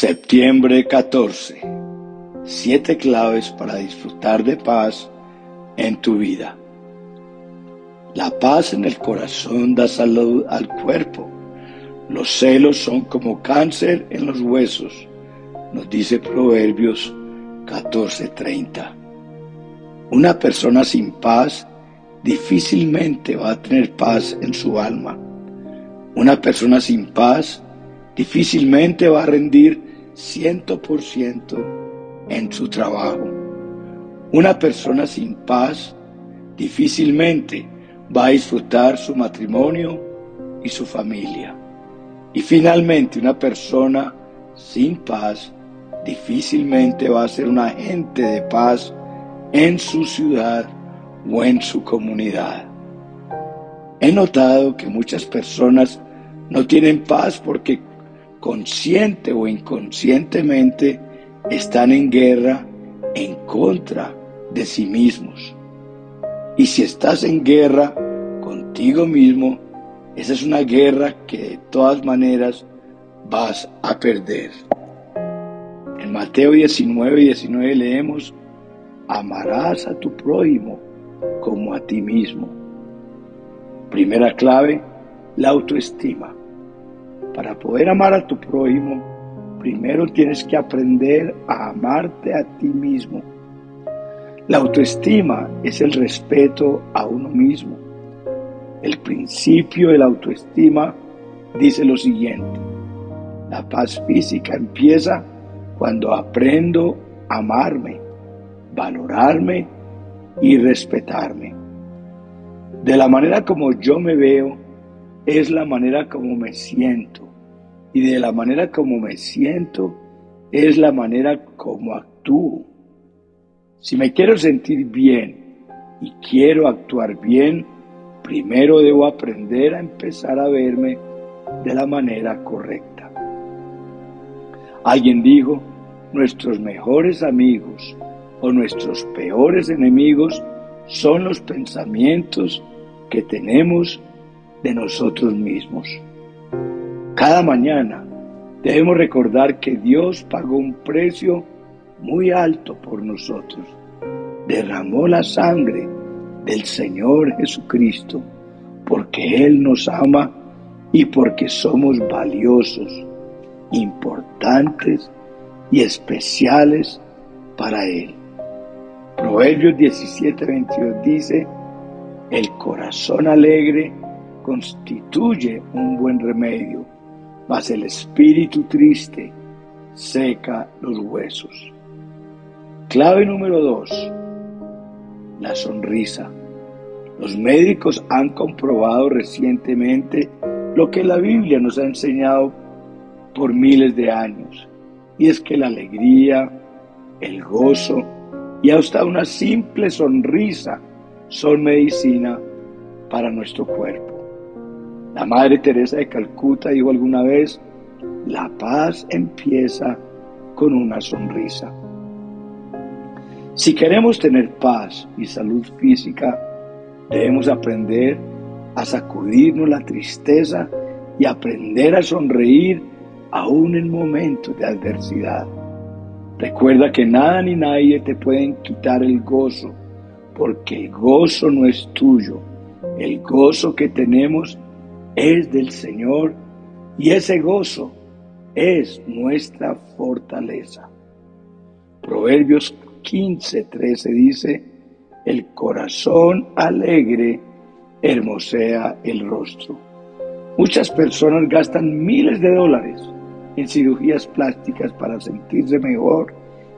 Septiembre 14. Siete claves para disfrutar de paz en tu vida. La paz en el corazón da salud al cuerpo. Los celos son como cáncer en los huesos, nos dice Proverbios 14:30. Una persona sin paz difícilmente va a tener paz en su alma. Una persona sin paz difícilmente va a rendir ciento por ciento en su trabajo. Una persona sin paz difícilmente va a disfrutar su matrimonio y su familia. Y finalmente una persona sin paz difícilmente va a ser un agente de paz en su ciudad o en su comunidad. He notado que muchas personas no tienen paz porque consciente o inconscientemente están en guerra en contra de sí mismos. Y si estás en guerra contigo mismo, esa es una guerra que de todas maneras vas a perder. En Mateo 19, 19 leemos, amarás a tu prójimo como a ti mismo. Primera clave, la autoestima. Para poder amar a tu prójimo, primero tienes que aprender a amarte a ti mismo. La autoestima es el respeto a uno mismo. El principio de la autoestima dice lo siguiente. La paz física empieza cuando aprendo a amarme, valorarme y respetarme. De la manera como yo me veo, es la manera como me siento y de la manera como me siento es la manera como actúo. Si me quiero sentir bien y quiero actuar bien, primero debo aprender a empezar a verme de la manera correcta. Alguien dijo, nuestros mejores amigos o nuestros peores enemigos son los pensamientos que tenemos de nosotros mismos. Cada mañana debemos recordar que Dios pagó un precio muy alto por nosotros. Derramó la sangre del Señor Jesucristo porque Él nos ama y porque somos valiosos, importantes y especiales para Él. Proverbios 17:22 dice, el corazón alegre constituye un buen remedio mas el espíritu triste seca los huesos. Clave número dos, la sonrisa. Los médicos han comprobado recientemente lo que la Biblia nos ha enseñado por miles de años, y es que la alegría, el gozo y hasta una simple sonrisa son medicina para nuestro cuerpo. La Madre Teresa de Calcuta dijo alguna vez, la paz empieza con una sonrisa. Si queremos tener paz y salud física, debemos aprender a sacudirnos la tristeza y aprender a sonreír aún en momentos de adversidad. Recuerda que nada ni nadie te pueden quitar el gozo, porque el gozo no es tuyo. El gozo que tenemos es del Señor y ese gozo es nuestra fortaleza. Proverbios 15, 13 dice, el corazón alegre hermosea el rostro. Muchas personas gastan miles de dólares en cirugías plásticas para sentirse mejor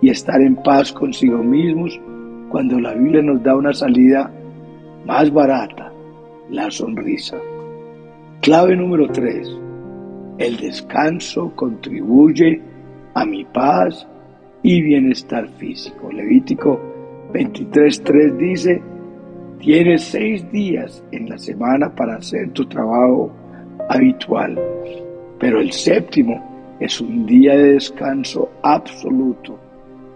y estar en paz consigo mismos cuando la Biblia nos da una salida más barata, la sonrisa. Clave número 3. El descanso contribuye a mi paz y bienestar físico. Levítico 23.3 dice, tienes seis días en la semana para hacer tu trabajo habitual, pero el séptimo es un día de descanso absoluto,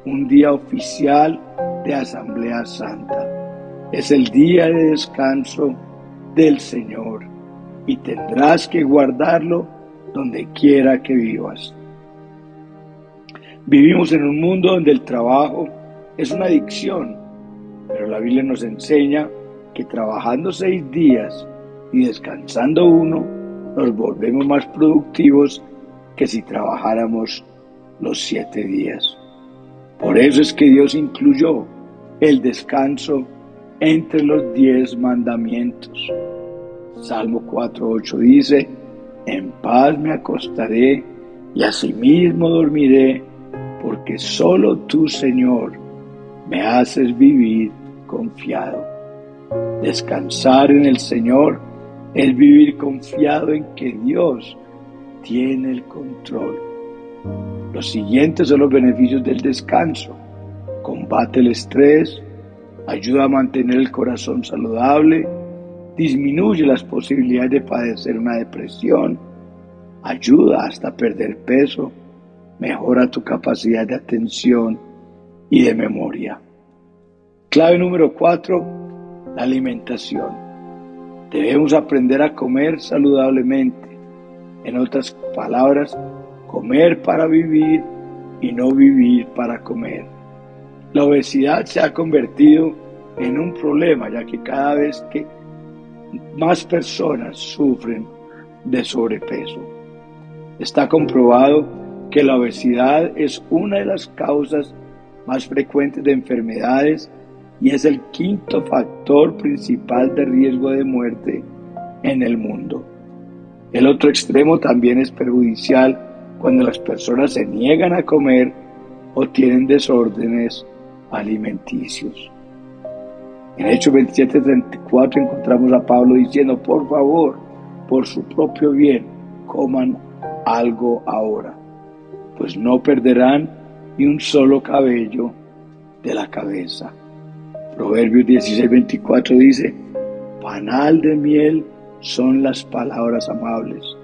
un día oficial de Asamblea Santa. Es el día de descanso del Señor y tendrás que guardarlo donde quiera que vivas. Vivimos en un mundo donde el trabajo es una adicción, pero la Biblia nos enseña que trabajando seis días y descansando uno, nos volvemos más productivos que si trabajáramos los siete días. Por eso es que Dios incluyó el descanso entre los diez mandamientos. Salmo 4.8 dice, en paz me acostaré y asimismo dormiré, porque solo tú, Señor, me haces vivir confiado. Descansar en el Señor es vivir confiado en que Dios tiene el control. Los siguientes son los beneficios del descanso. Combate el estrés, ayuda a mantener el corazón saludable, disminuye las posibilidades de padecer una depresión, ayuda hasta perder peso, mejora tu capacidad de atención y de memoria. Clave número cuatro, la alimentación. Debemos aprender a comer saludablemente. En otras palabras, comer para vivir y no vivir para comer. La obesidad se ha convertido en un problema, ya que cada vez que más personas sufren de sobrepeso. Está comprobado que la obesidad es una de las causas más frecuentes de enfermedades y es el quinto factor principal de riesgo de muerte en el mundo. El otro extremo también es perjudicial cuando las personas se niegan a comer o tienen desórdenes alimenticios. En Hechos 27:34 encontramos a Pablo diciendo, por favor, por su propio bien, coman algo ahora, pues no perderán ni un solo cabello de la cabeza. Proverbios 16:24 dice, panal de miel son las palabras amables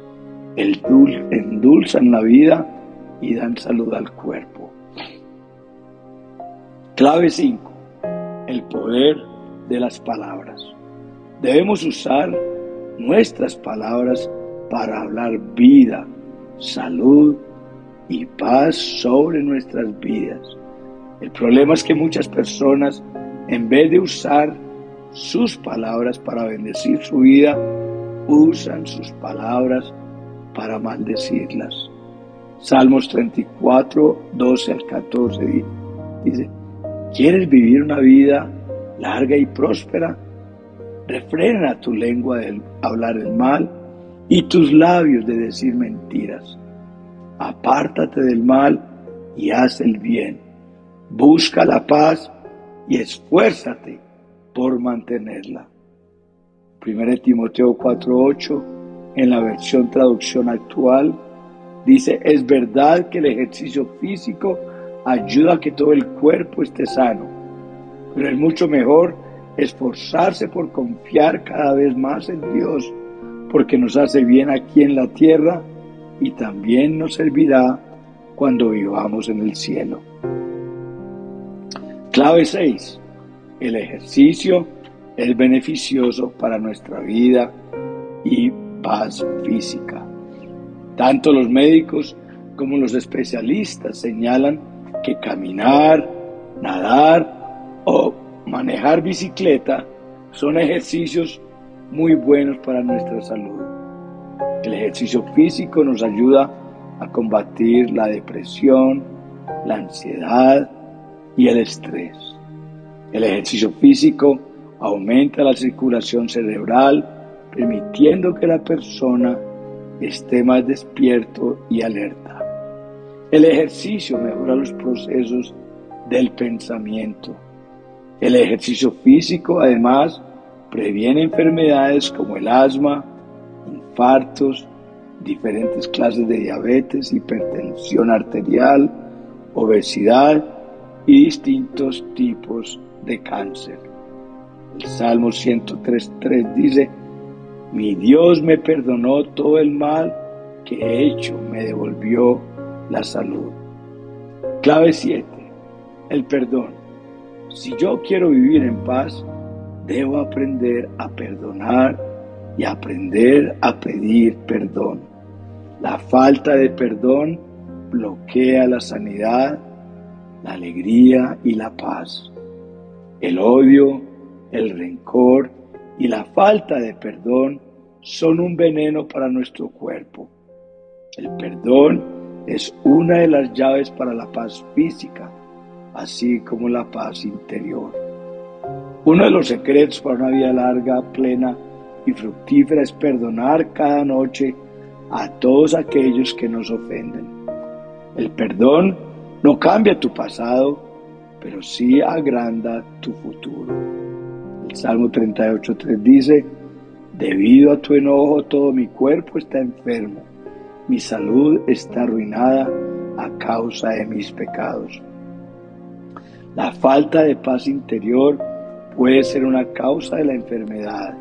el dul endulzan la vida y dan salud al cuerpo. Clave 5. El poder de las palabras. Debemos usar nuestras palabras para hablar vida, salud y paz sobre nuestras vidas. El problema es que muchas personas, en vez de usar sus palabras para bendecir su vida, usan sus palabras para maldecirlas. Salmos 34, 12 al 14 dice, ¿quieres vivir una vida larga y próspera? Refrena tu lengua de hablar el mal y tus labios de decir mentiras. Apártate del mal y haz el bien. Busca la paz y esfuérzate por mantenerla. 1 Timoteo 4:8 en la versión traducción actual, dice, es verdad que el ejercicio físico ayuda a que todo el cuerpo esté sano, pero es mucho mejor esforzarse por confiar cada vez más en Dios, porque nos hace bien aquí en la tierra y también nos servirá cuando vivamos en el cielo. Clave 6. El ejercicio es beneficioso para nuestra vida y paz física. Tanto los médicos como los especialistas señalan que caminar, nadar o manejar bicicleta son ejercicios muy buenos para nuestra salud. El ejercicio físico nos ayuda a combatir la depresión, la ansiedad y el estrés. El ejercicio físico aumenta la circulación cerebral, permitiendo que la persona esté más despierto y alerta. El ejercicio mejora los procesos del pensamiento. El ejercicio físico además previene enfermedades como el asma, infartos, diferentes clases de diabetes, hipertensión arterial, obesidad y distintos tipos de cáncer. El Salmo 103.3 dice, mi Dios me perdonó todo el mal que he hecho, me devolvió la salud. Clave 7. El perdón. Si yo quiero vivir en paz, debo aprender a perdonar y aprender a pedir perdón. La falta de perdón bloquea la sanidad, la alegría y la paz. El odio, el rencor y la falta de perdón son un veneno para nuestro cuerpo. El perdón es una de las llaves para la paz física, así como la paz interior. Uno de los secretos para una vida larga, plena y fructífera es perdonar cada noche a todos aquellos que nos ofenden. El perdón no cambia tu pasado, pero sí agranda tu futuro. El Salmo 38.3 dice, debido a tu enojo todo mi cuerpo está enfermo, mi salud está arruinada a causa de mis pecados. La falta de paz interior puede ser una causa de la enfermedad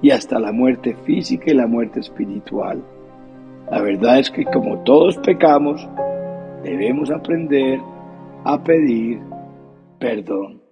y hasta la muerte física y la muerte espiritual. La verdad es que como todos pecamos, debemos aprender a pedir perdón.